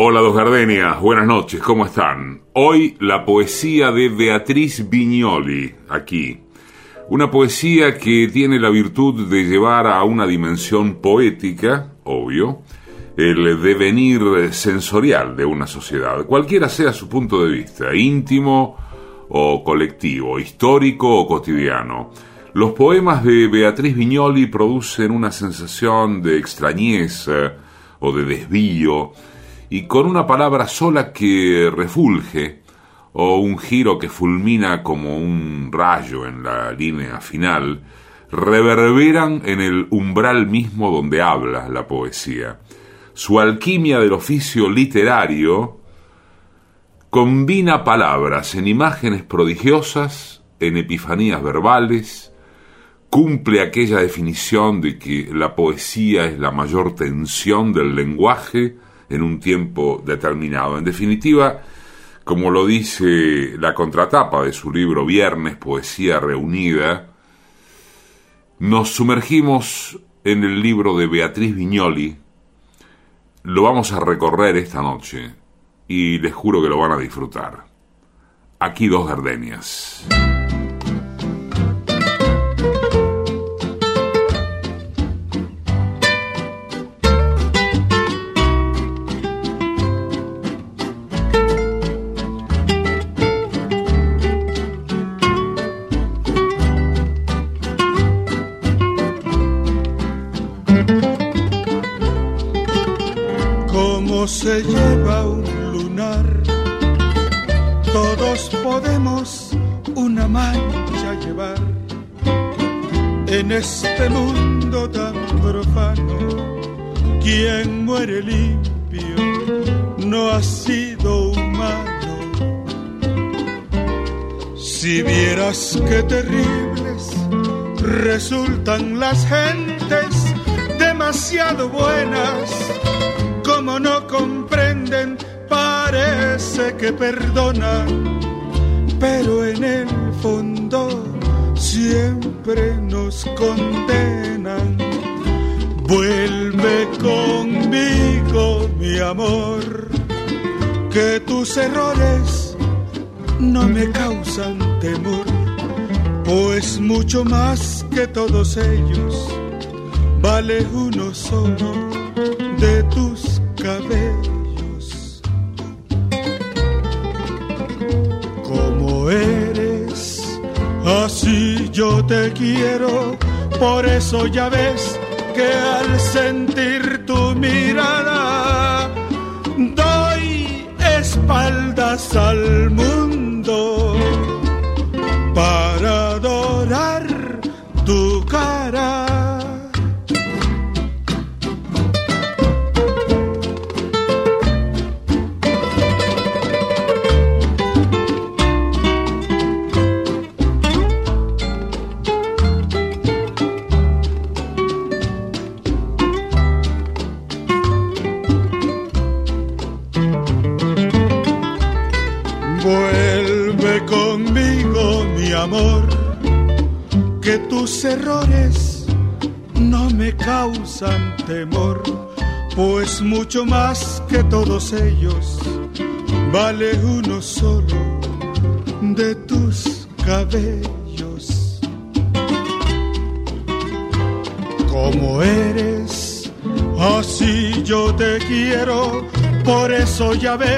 Hola, dos gardenias, buenas noches, ¿cómo están? Hoy la poesía de Beatriz Viñoli, aquí. Una poesía que tiene la virtud de llevar a una dimensión poética, obvio, el devenir sensorial de una sociedad, cualquiera sea su punto de vista, íntimo o colectivo, histórico o cotidiano. Los poemas de Beatriz Viñoli producen una sensación de extrañeza o de desvío, y con una palabra sola que refulge o un giro que fulmina como un rayo en la línea final, reverberan en el umbral mismo donde habla la poesía. Su alquimia del oficio literario combina palabras en imágenes prodigiosas, en epifanías verbales, cumple aquella definición de que la poesía es la mayor tensión del lenguaje, en un tiempo determinado. En definitiva, como lo dice la contratapa de su libro Viernes, Poesía Reunida, nos sumergimos en el libro de Beatriz Viñoli, lo vamos a recorrer esta noche y les juro que lo van a disfrutar. Aquí dos gardenias. Se lleva un lunar. Todos podemos una mancha llevar en este mundo tan profano. Quien muere limpio no ha sido humano. Si vieras qué terribles resultan las gentes demasiado buenas no comprenden, parece que perdonan, pero en el fondo siempre nos condenan. Vuelve conmigo, mi amor, que tus errores no me causan temor, pues mucho más que todos ellos vale uno solo de tus cabellos. Como eres, así yo te quiero, por eso ya ves que al sentir tu mirada doy espaldas al mundo ya ves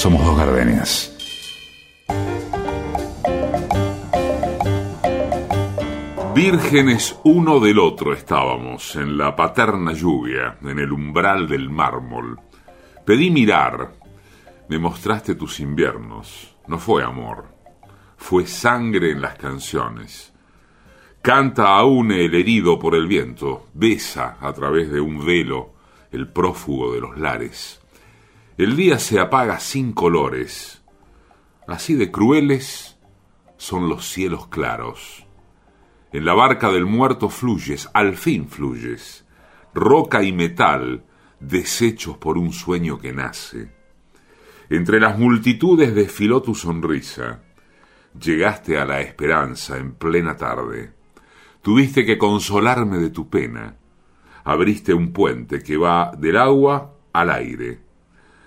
Somos dos gardenias. Vírgenes uno del otro estábamos, en la paterna lluvia, en el umbral del mármol. Pedí mirar, me mostraste tus inviernos. No fue amor, fue sangre en las canciones. Canta aún el herido por el viento, besa a través de un velo el prófugo de los lares. El día se apaga sin colores, así de crueles son los cielos claros. En la barca del muerto fluyes, al fin fluyes, roca y metal, deshechos por un sueño que nace. Entre las multitudes desfiló tu sonrisa. Llegaste a la esperanza en plena tarde. Tuviste que consolarme de tu pena. Abriste un puente que va del agua al aire.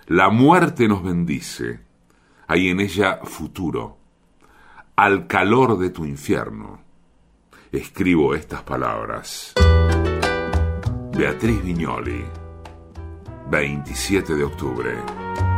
La muerte nos bendice. Hay en ella futuro. Al calor de tu infierno escribo estas palabras. Beatriz Viñoli, 27 de octubre.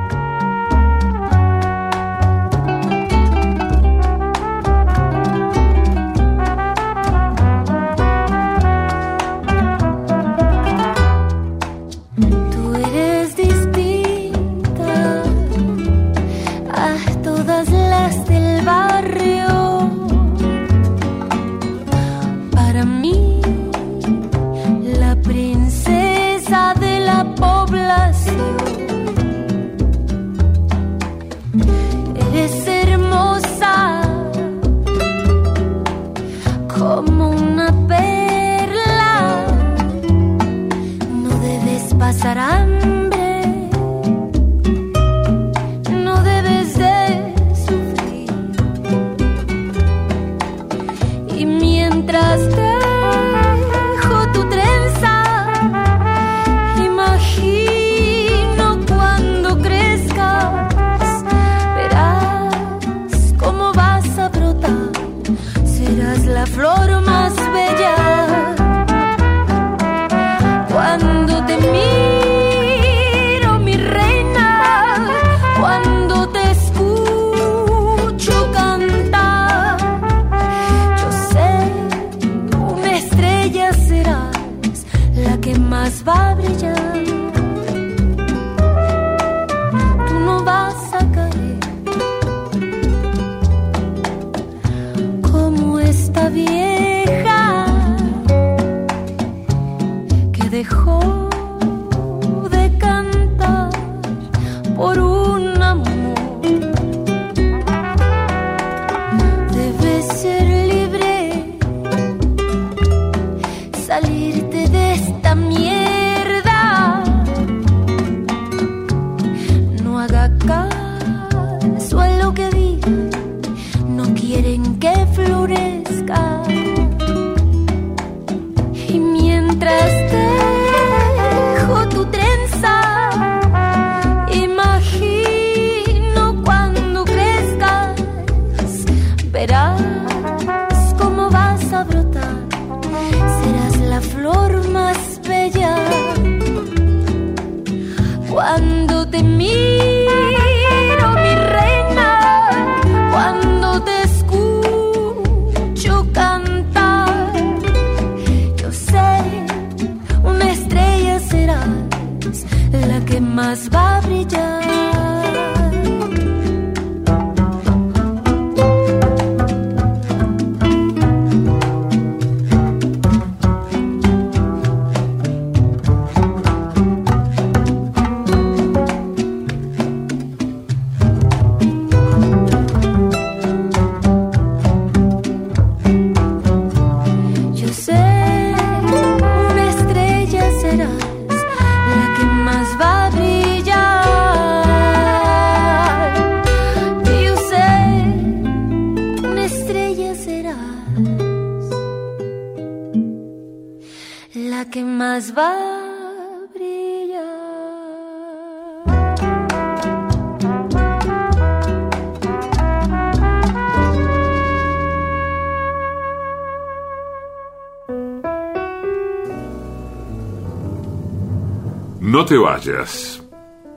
No te vayas,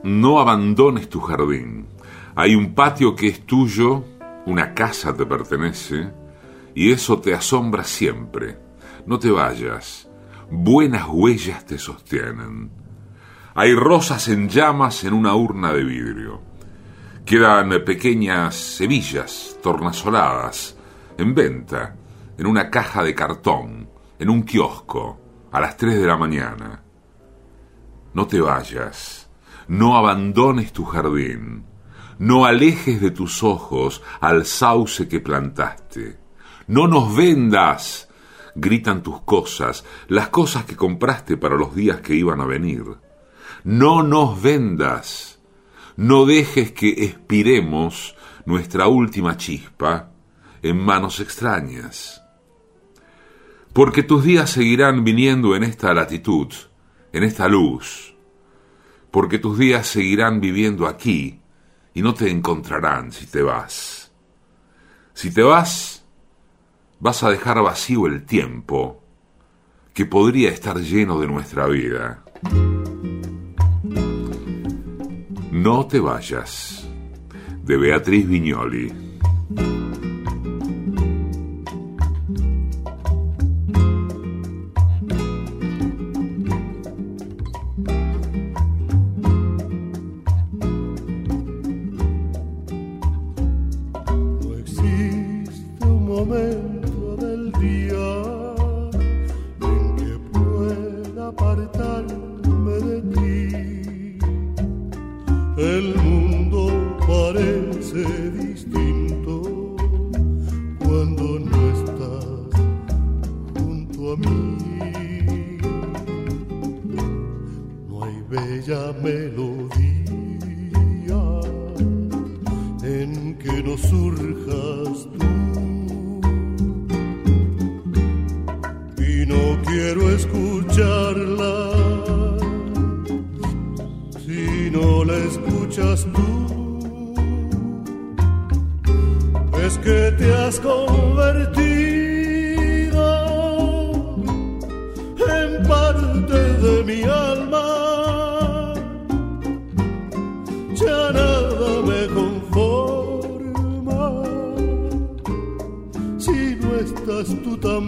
no abandones tu jardín. Hay un patio que es tuyo, una casa te pertenece, y eso te asombra siempre. No te vayas, buenas huellas te sostienen. Hay rosas en llamas en una urna de vidrio. Quedan pequeñas semillas tornasoladas en venta en una caja de cartón, en un kiosco, a las tres de la mañana. No te vayas, no abandones tu jardín, no alejes de tus ojos al sauce que plantaste, no nos vendas, gritan tus cosas, las cosas que compraste para los días que iban a venir. No nos vendas, no dejes que expiremos nuestra última chispa en manos extrañas. Porque tus días seguirán viniendo en esta latitud, en esta luz, porque tus días seguirán viviendo aquí y no te encontrarán si te vas. Si te vas, vas a dejar vacío el tiempo que podría estar lleno de nuestra vida. No te vayas, de Beatriz Viñoli. No estás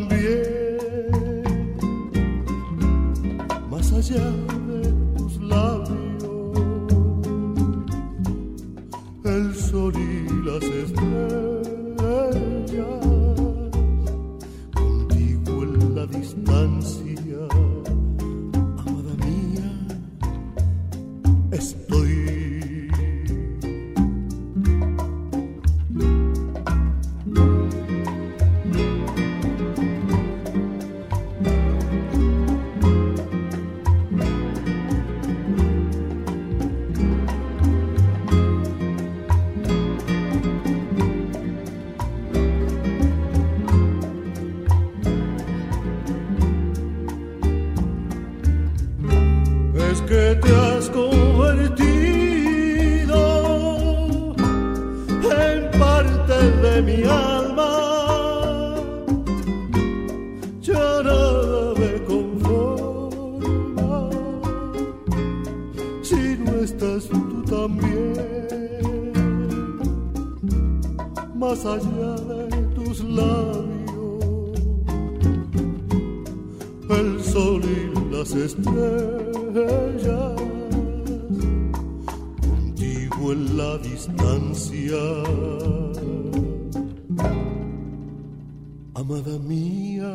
Amada mía,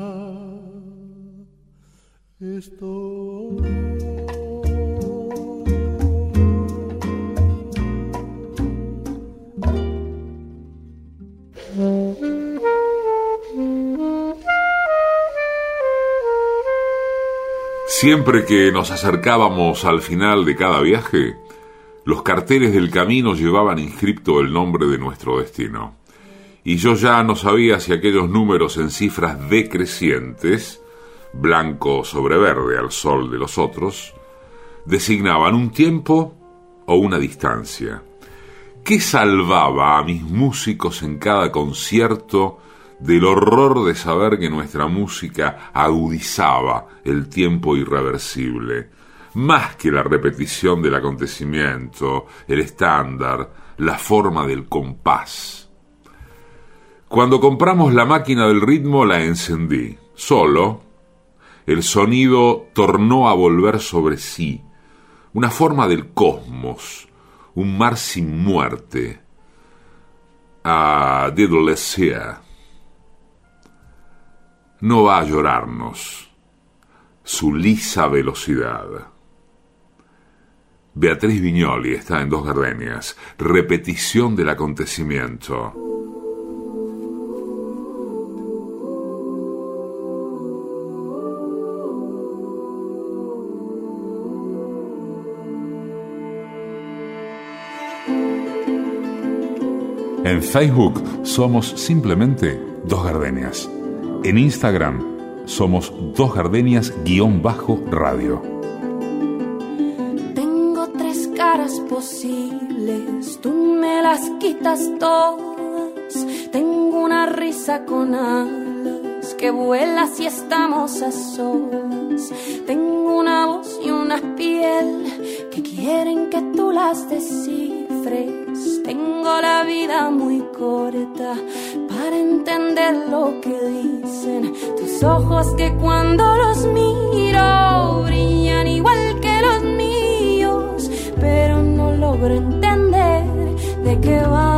estoy. Siempre que nos acercábamos al final de cada viaje, los carteles del camino llevaban inscripto el nombre de nuestro destino. Y yo ya no sabía si aquellos números en cifras decrecientes, blanco sobre verde al sol de los otros, designaban un tiempo o una distancia. ¿Qué salvaba a mis músicos en cada concierto del horror de saber que nuestra música agudizaba el tiempo irreversible, más que la repetición del acontecimiento, el estándar, la forma del compás. Cuando compramos la máquina del ritmo la encendí, solo. El sonido tornó a volver sobre sí, una forma del cosmos, un mar sin muerte. A Diddlesea. No va a llorarnos su lisa velocidad. Beatriz Viñoli está en Dos Gardenias, repetición del acontecimiento. En Facebook somos simplemente Dos Gardenias. En Instagram somos Dos Gardenias-radio. Tengo tres caras posibles, tú me las quitas todas. Tengo una risa con alas que vuela si estamos a solas. Tengo una voz y una piel que quieren que tú las descifres tengo la vida muy corta para entender lo que dicen tus ojos que cuando los miro brillan igual que los míos, pero no logro entender de qué van.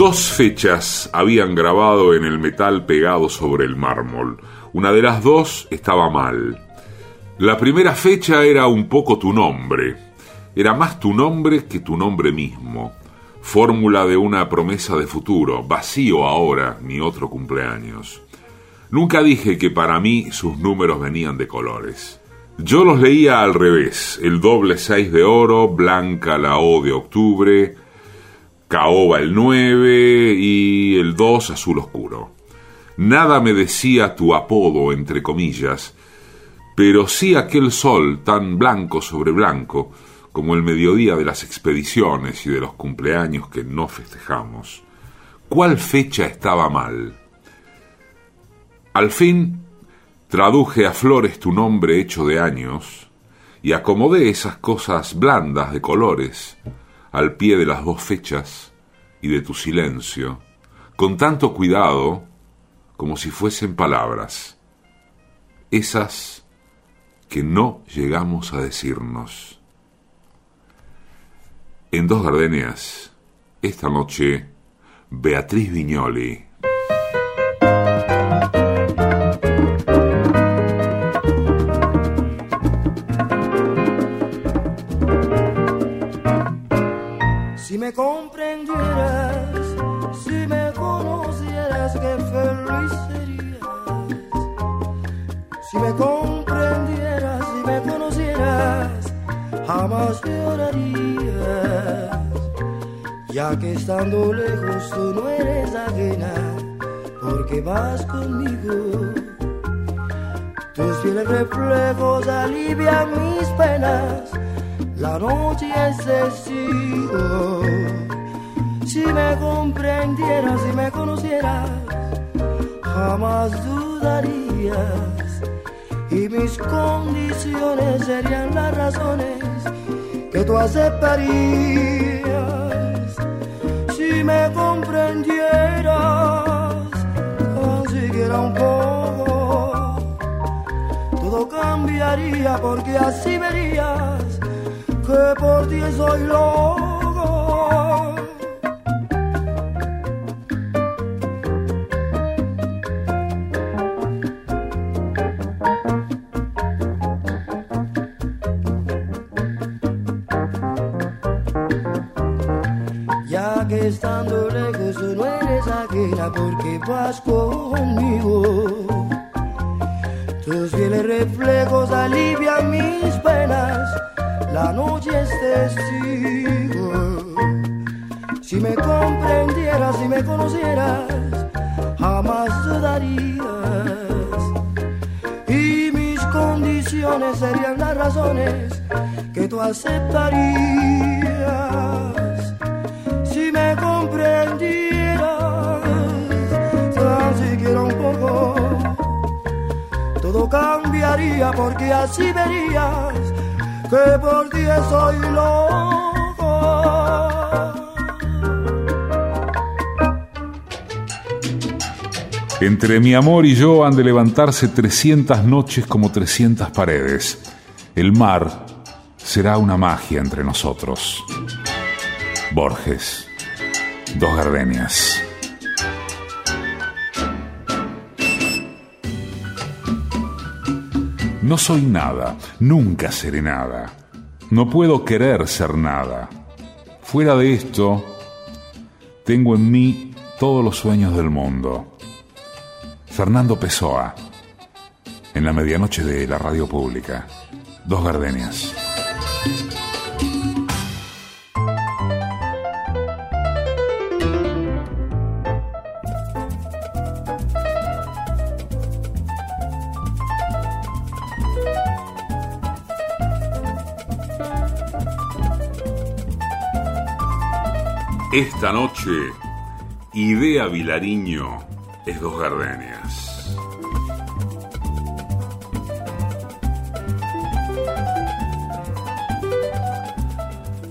Dos fechas habían grabado en el metal pegado sobre el mármol. Una de las dos estaba mal. La primera fecha era un poco tu nombre. Era más tu nombre que tu nombre mismo. Fórmula de una promesa de futuro, vacío ahora, ni otro cumpleaños. Nunca dije que para mí sus números venían de colores. Yo los leía al revés, el doble seis de oro, blanca la O de octubre, caoba el 9 y el 2 azul oscuro. Nada me decía tu apodo, entre comillas, pero sí aquel sol tan blanco sobre blanco, como el mediodía de las expediciones y de los cumpleaños que no festejamos. ¿Cuál fecha estaba mal? Al fin traduje a flores tu nombre hecho de años y acomodé esas cosas blandas de colores al pie de las dos fechas y de tu silencio, con tanto cuidado como si fuesen palabras. esas que no llegamos a decirnos. En Dos Gardenias, esta noche, Beatriz Viñoli. Me comprendieras, si me conocieras, qué feliz serías. Si me comprendieras, si me conocieras, jamás llorarías. Ya que estando lejos tú no eres ajena, porque vas conmigo. Tus fieles reflejos alivian mis penas la noche es testigo. Si me comprendieras, si me conocieras, jamás dudarías. Y mis condiciones serían las razones que tú aceptarías. Si me comprendieras, tan un poco, todo cambiaría porque así verías que por ti soy loco. Jamás dudarías. Y mis condiciones serían las razones que tú aceptarías. Si me comprendieras, tan siquiera un poco, todo cambiaría porque así verías que por ti soy loco. Entre mi amor y yo han de levantarse 300 noches como 300 paredes. El mar será una magia entre nosotros. Borges, dos gardenias. No soy nada, nunca seré nada. No puedo querer ser nada. Fuera de esto, tengo en mí todos los sueños del mundo. Fernando Pessoa, en la medianoche de la radio pública. Dos gardenias. Esta noche, Idea Vilariño es dos gardenias.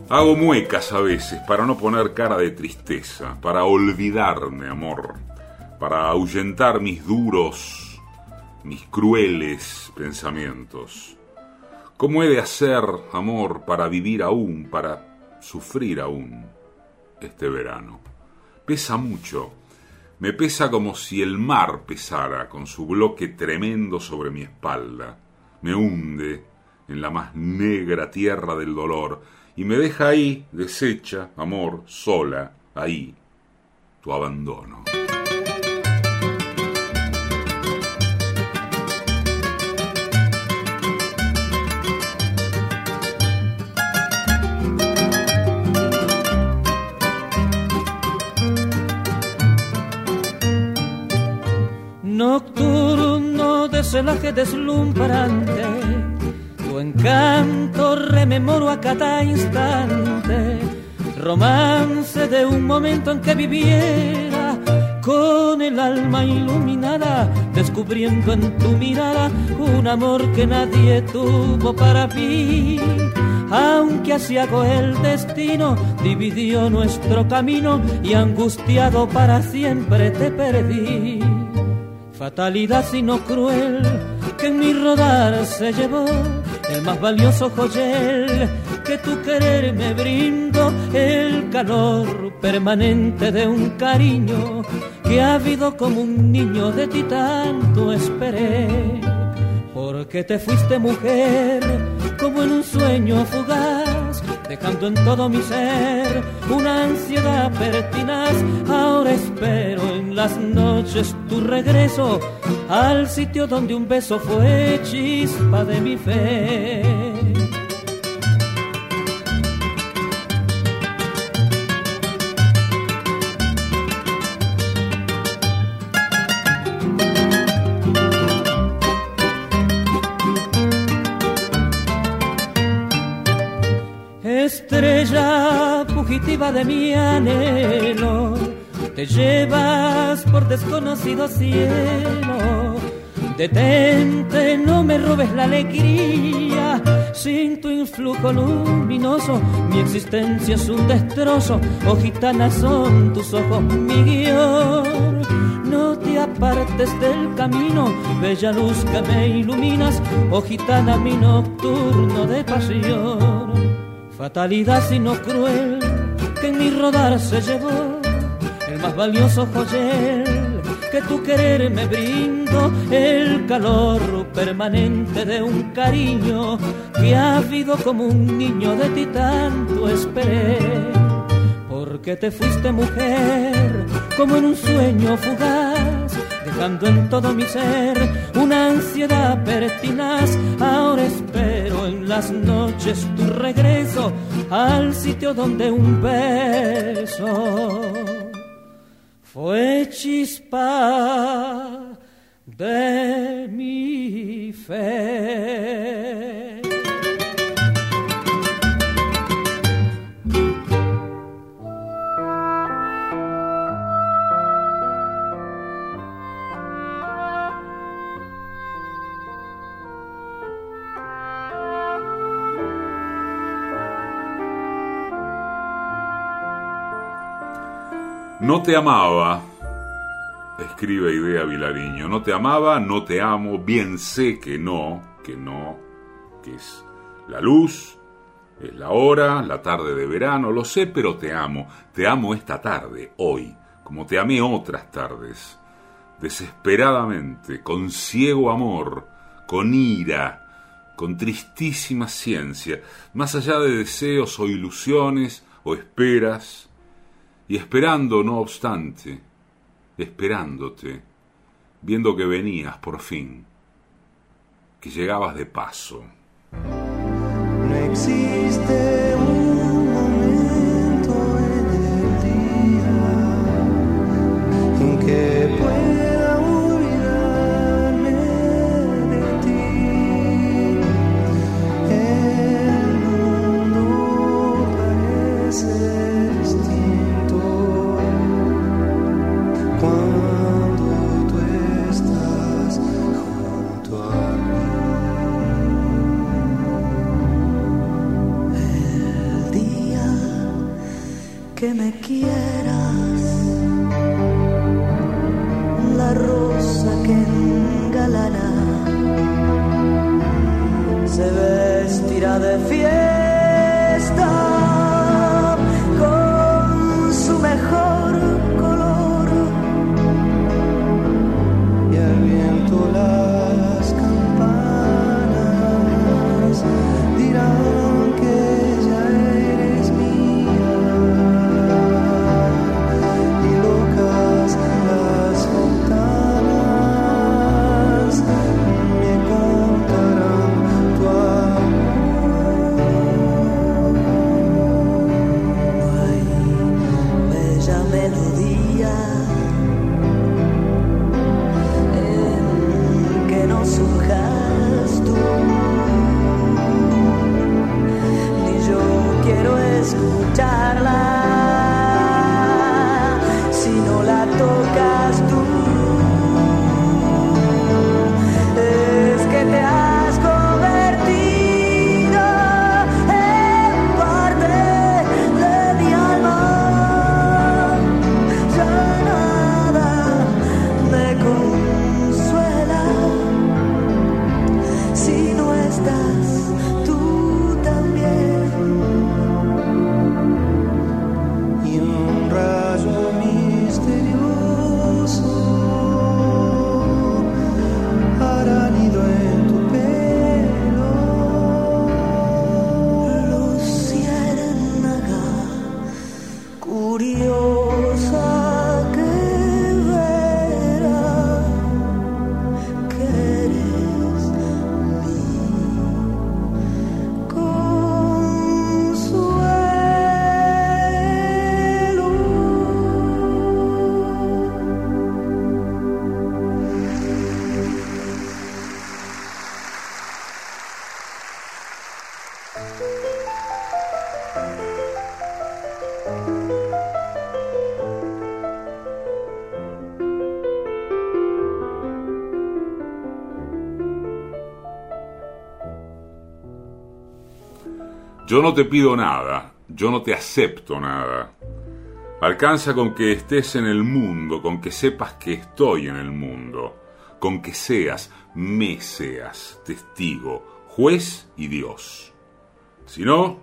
Hago muecas a veces para no poner cara de tristeza, para olvidarme, amor, para ahuyentar mis duros, mis crueles pensamientos. ¿Cómo he de hacer, amor, para vivir aún, para sufrir aún este verano? Pesa mucho, me pesa como si el mar pesara con su bloque tremendo sobre mi espalda, me hunde en la más negra tierra del dolor, y me deja ahí, deshecha, amor, sola, ahí, tu abandono. Nocturno de celaje deslumbrante, tu encanto rememoro a cada instante, romance de un momento en que viviera con el alma iluminada, descubriendo en tu mirada un amor que nadie tuvo para mí. Aunque asiago el destino dividió nuestro camino y angustiado para siempre te perdí. Fatalidad sino cruel que en mi rodar se llevó el más valioso joyel que tu querer me brindo el calor permanente de un cariño que ha habido como un niño de ti tanto esperé. Porque te fuiste mujer como en un sueño fugaz dejando en todo mi ser una ansiedad pertinaz. Ahora espero en las noches tu regreso al sitio donde un beso fue chispa de mi fe. Fugitiva de mi anhelo, te llevas por desconocido cielo. Detente, no me robes la alegría, sin tu influjo luminoso, mi existencia es un destrozo, oh gitana son tus ojos mi guion. No te apartes del camino, bella luz que me iluminas, oh gitana mi nocturno de pasión. Fatalidad sino cruel que en mi rodar se llevó el más valioso joyel que tu querer me brindo, el calor permanente de un cariño que ha habido como un niño de ti tanto esperé. Porque te fuiste mujer como en un sueño fugaz dejando en todo mi ser una ansiedad pertinaz. Ahora espero en las noches tu regreso al sitio donde un beso fue chispa de mi fe. No te amaba, escribe Idea Vilariño, no te amaba, no te amo, bien sé que no, que no, que es la luz, es la hora, la tarde de verano, lo sé, pero te amo, te amo esta tarde, hoy, como te amé otras tardes, desesperadamente, con ciego amor, con ira, con tristísima ciencia, más allá de deseos o ilusiones o esperas, y esperando, no obstante, esperándote, viendo que venías por fin, que llegabas de paso. Yo no te pido nada, yo no te acepto nada. Alcanza con que estés en el mundo, con que sepas que estoy en el mundo, con que seas, me seas, testigo, juez y Dios. Si no,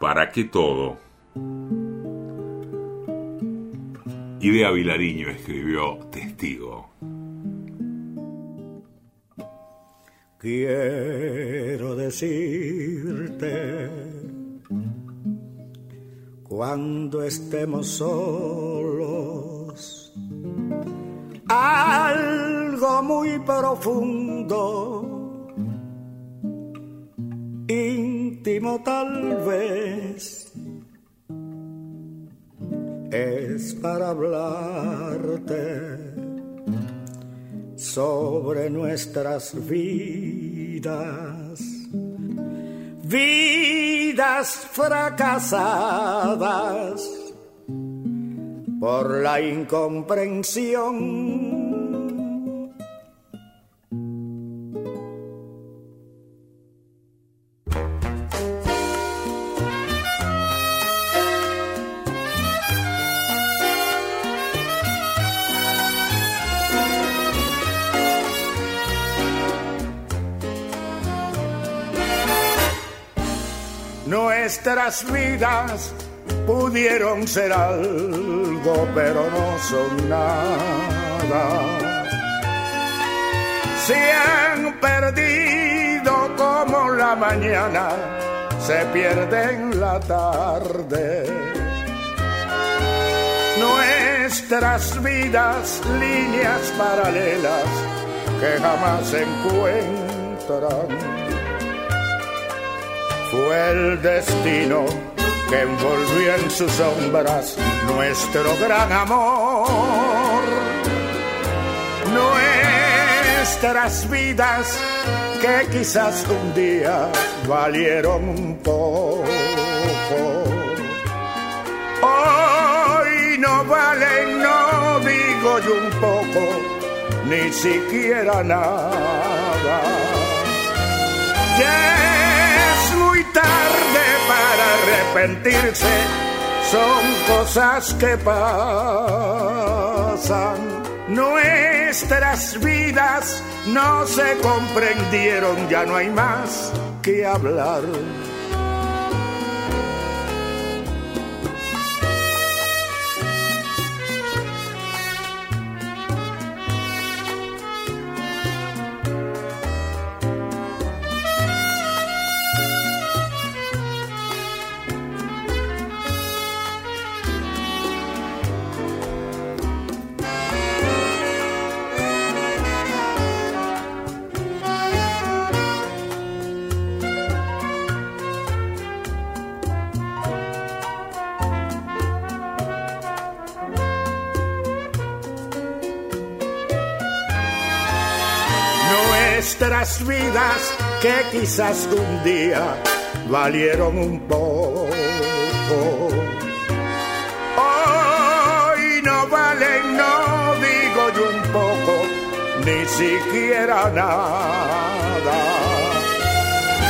¿para qué todo? Idea Vilariño escribió Testigo. Quiero decirte cuando estemos solos algo muy profundo, íntimo tal vez, es para hablarte sobre nuestras vidas, vidas fracasadas por la incomprensión. Nuestras vidas pudieron ser algo, pero no son nada. Se han perdido como la mañana, se pierde en la tarde. Nuestras vidas, líneas paralelas que jamás se encuentran fue el destino que envolvió en sus sombras nuestro gran amor. Nuestras vidas que quizás un día valieron un poco. Hoy no valen, no digo yo un poco, ni siquiera nada. Para arrepentirse, son cosas que pasan. Nuestras vidas no se comprendieron, ya no hay más que hablar. Nuestras vidas que quizás un día valieron un poco. Hoy no valen, no digo yo un poco, ni siquiera nada.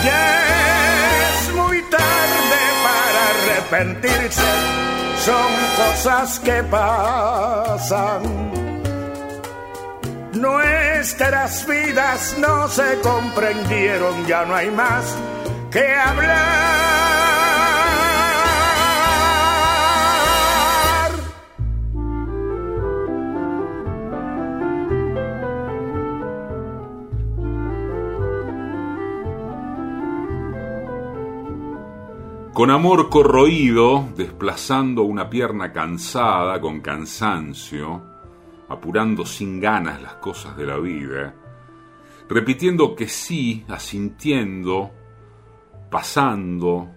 Ya es muy tarde para arrepentirse, son cosas que pasan. Nuestras vidas no se comprendieron, ya no hay más que hablar. Con amor corroído, desplazando una pierna cansada, con cansancio, apurando sin ganas las cosas de la vida, repitiendo que sí, asintiendo, pasando,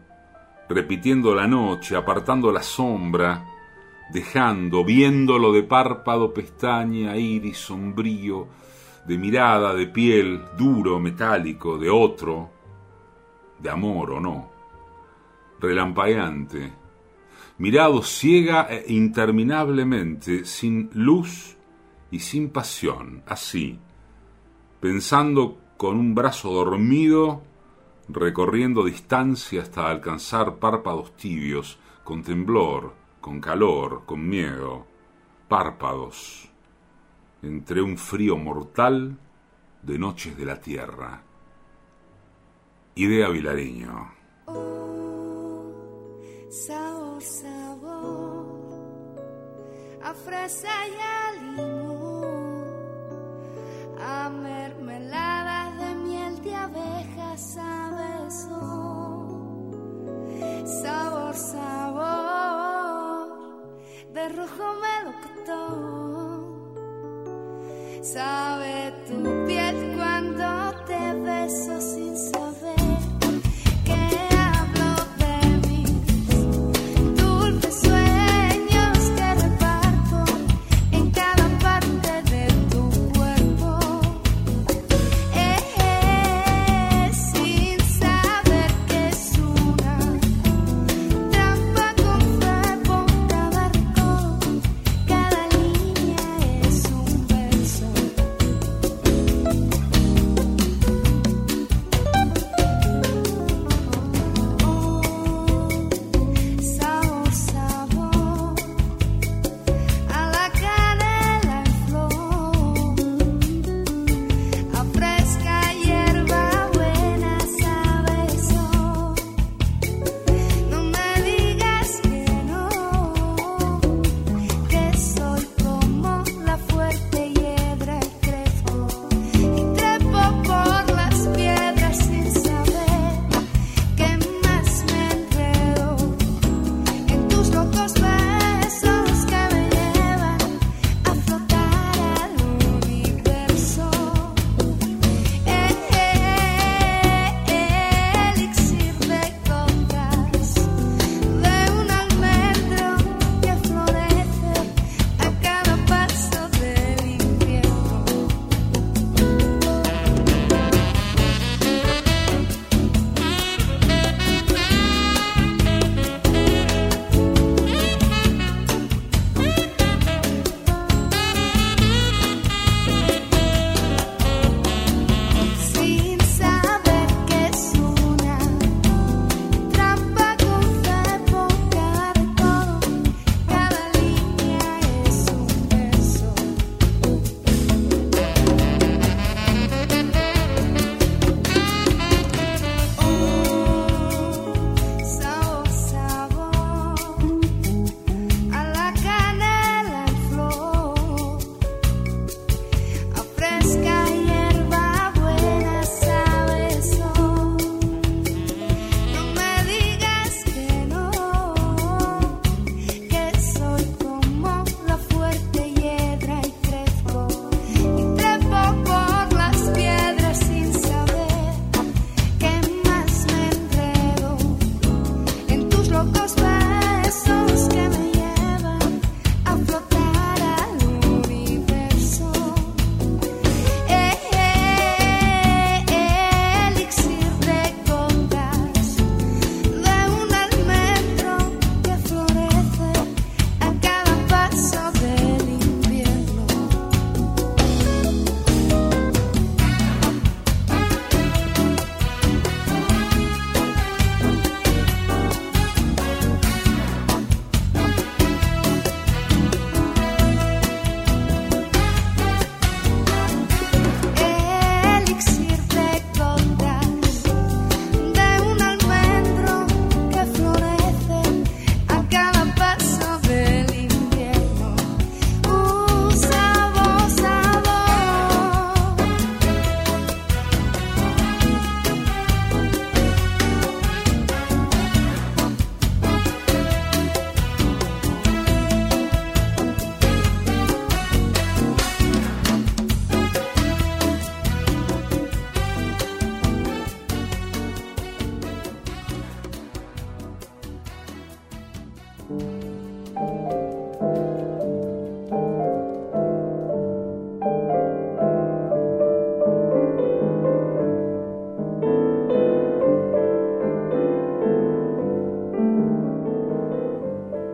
repitiendo la noche, apartando la sombra, dejando, viéndolo de párpado, pestaña, iris, sombrío, de mirada, de piel, duro, metálico, de otro, de amor o no, relampagueante, mirado ciega e interminablemente, sin luz y sin pasión, así, pensando con un brazo dormido, recorriendo distancia hasta alcanzar párpados tibios, con temblor, con calor, con miedo, párpados, entre un frío mortal de noches de la tierra. Idea Vilariño. Oh, sabor, sabor, a y a mermeladas de miel de abejas a beso. Sabor, sabor de rojo melocotón. Sabe tu piel cuando te beso sin saber.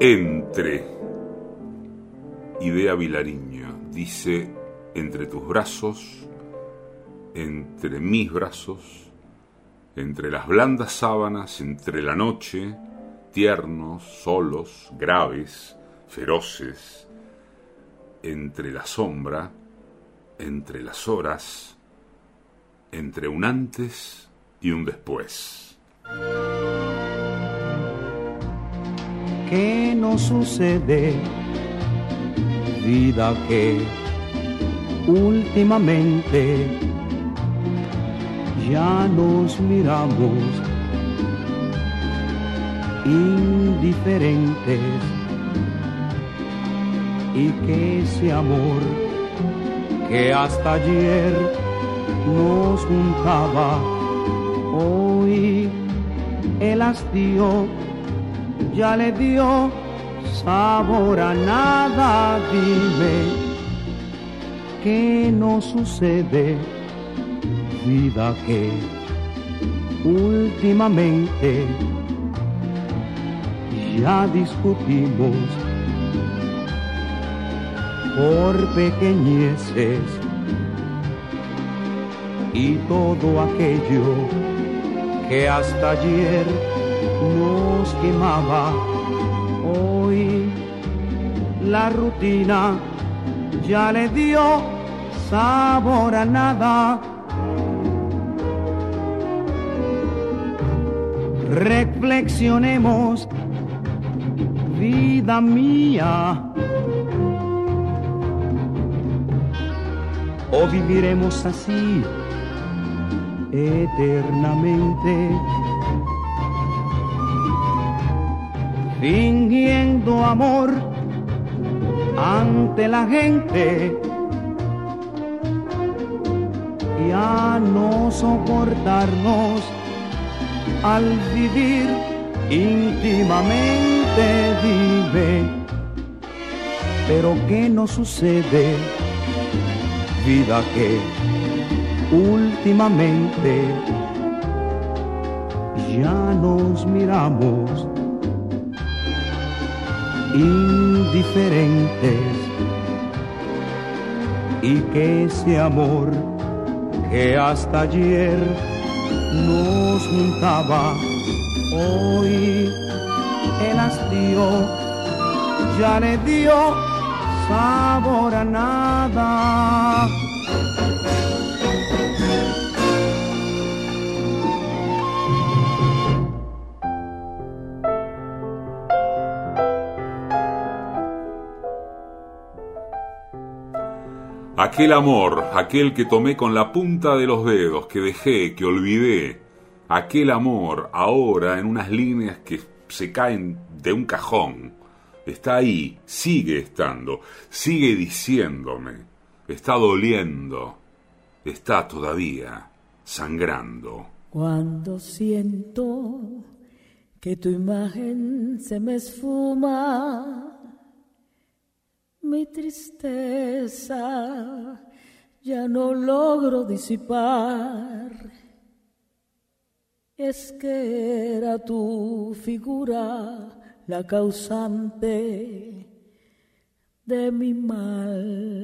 Entre. Idea Vilariño dice, entre tus brazos, entre mis brazos, entre las blandas sábanas, entre la noche, tiernos, solos, graves, feroces, entre la sombra, entre las horas, entre un antes y un después. ¿Qué nos sucede? Vida que últimamente ya nos miramos indiferentes y que ese amor que hasta ayer nos juntaba hoy el hastío ya le dio sabor a nada dime ¿Qué nos sucede? Vida que últimamente ya discutimos por pequeñeces y todo aquello que hasta ayer nos quemaba. Hoy la rutina ya le dio sabor a nada. Reflexionemos, vida mía. O viviremos así eternamente, fingiendo amor ante la gente y a no soportarnos al vivir íntimamente vive. Pero ¿qué nos sucede? Vida que últimamente ya nos miramos indiferentes y que ese amor que hasta ayer nos juntaba hoy el hastío ya le dio sabor a nada. Aquel amor, aquel que tomé con la punta de los dedos, que dejé, que olvidé, aquel amor ahora en unas líneas que se caen de un cajón, está ahí, sigue estando, sigue diciéndome, está doliendo, está todavía sangrando. Cuando siento que tu imagen se me esfuma, mi tristeza ya no logro disipar. Es que era tu figura la causante de mi mal.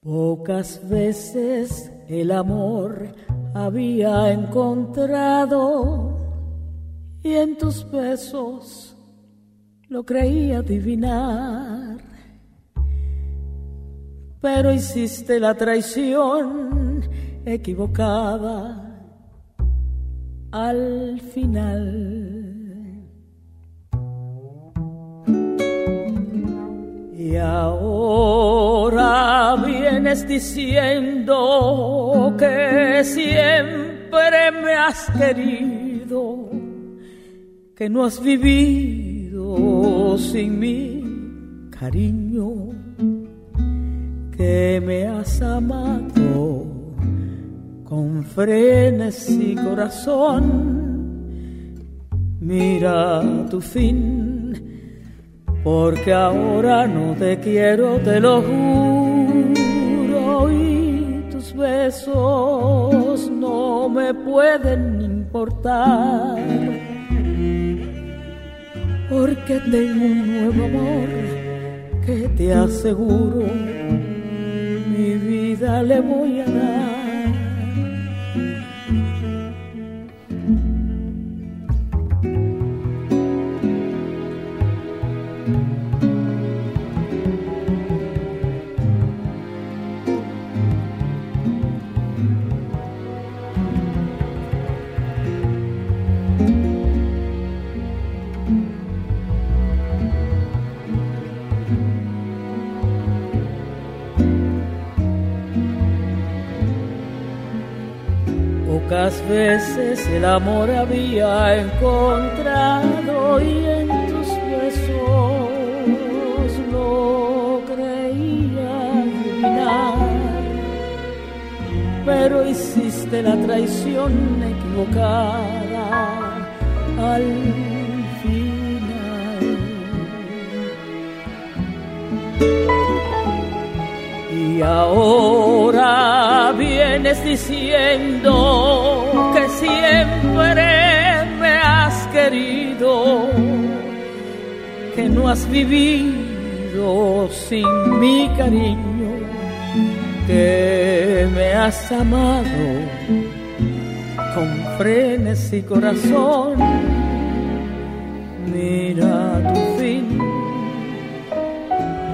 Pocas veces el amor había encontrado y en tus besos lo creía adivinar. Pero hiciste la traición equivocada al final. Y ahora vienes diciendo que siempre me has querido que no has vivido sin mi cariño, que me has amado con frenes y corazón. Mira tu fin, porque ahora no te quiero, te lo juro, y tus besos no me pueden importar porque tengo un nuevo amor que te aseguro mi vida le voy a veces el amor había encontrado y en tus besos lo creía adivinar. Pero hiciste la traición equivocada al final. Y ahora vienes diciendo que siempre me has querido, que no has vivido sin mi cariño, que me has amado con frenes y corazón. Mira tu fin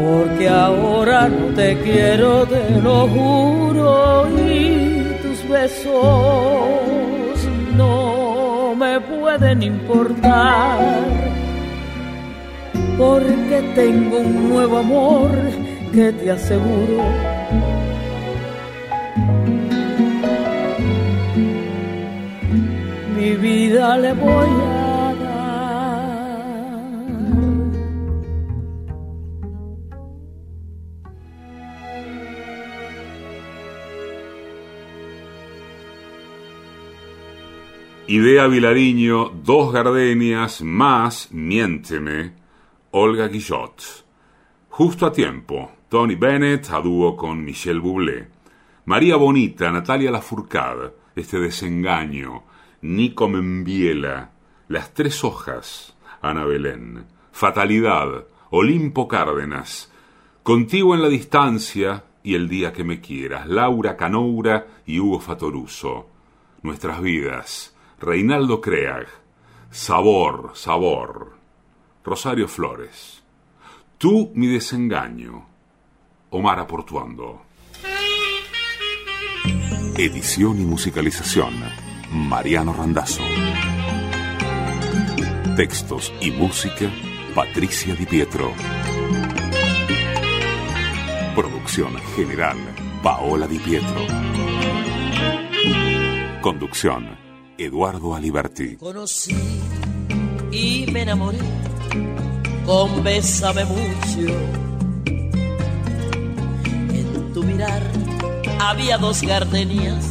porque ahora no te quiero, te lo juro, y besos no me pueden importar, porque tengo un nuevo amor que te aseguro. Mi vida le voy a Idea Vilariño, Dos Gardenias, más Miénteme, Olga Guillot. Justo a tiempo, Tony Bennett a dúo con Michel Bublé. María Bonita, Natalia Lafourcade, Este Desengaño, Nico Membiela, Las Tres Hojas, Ana Belén, Fatalidad, Olimpo Cárdenas, Contigo en la Distancia y El Día que Me Quieras, Laura Canoura y Hugo Fatoruso. Nuestras vidas, Reinaldo Creag, Sabor, Sabor, Rosario Flores, Tú mi desengaño, Omar Aportuando. Edición y musicalización, Mariano Randazzo. Textos y música, Patricia Di Pietro. Producción general, Paola Di Pietro. Conducción, Eduardo Aliberti. Conocí y me enamoré con Bésame mucho. En tu mirar había dos gardenias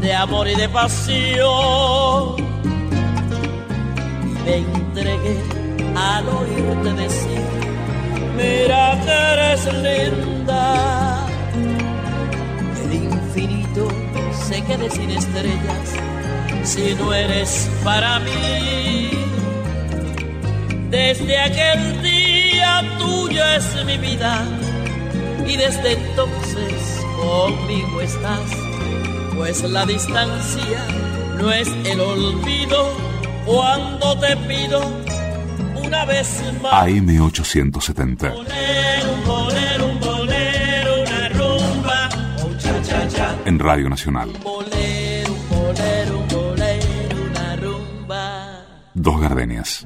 de amor y de pasión. Y me entregué al oírte decir, mira que eres linda. El infinito se quede sin estrellas si no eres para mí. Desde aquel día tuya es mi vida y desde entonces conmigo estás, pues la distancia no es el olvido cuando te pido una vez más. AM870. Bolero, un bolero, un bolero, una rumba, un cha cha cha. En Radio Nacional. Dos Gardenias.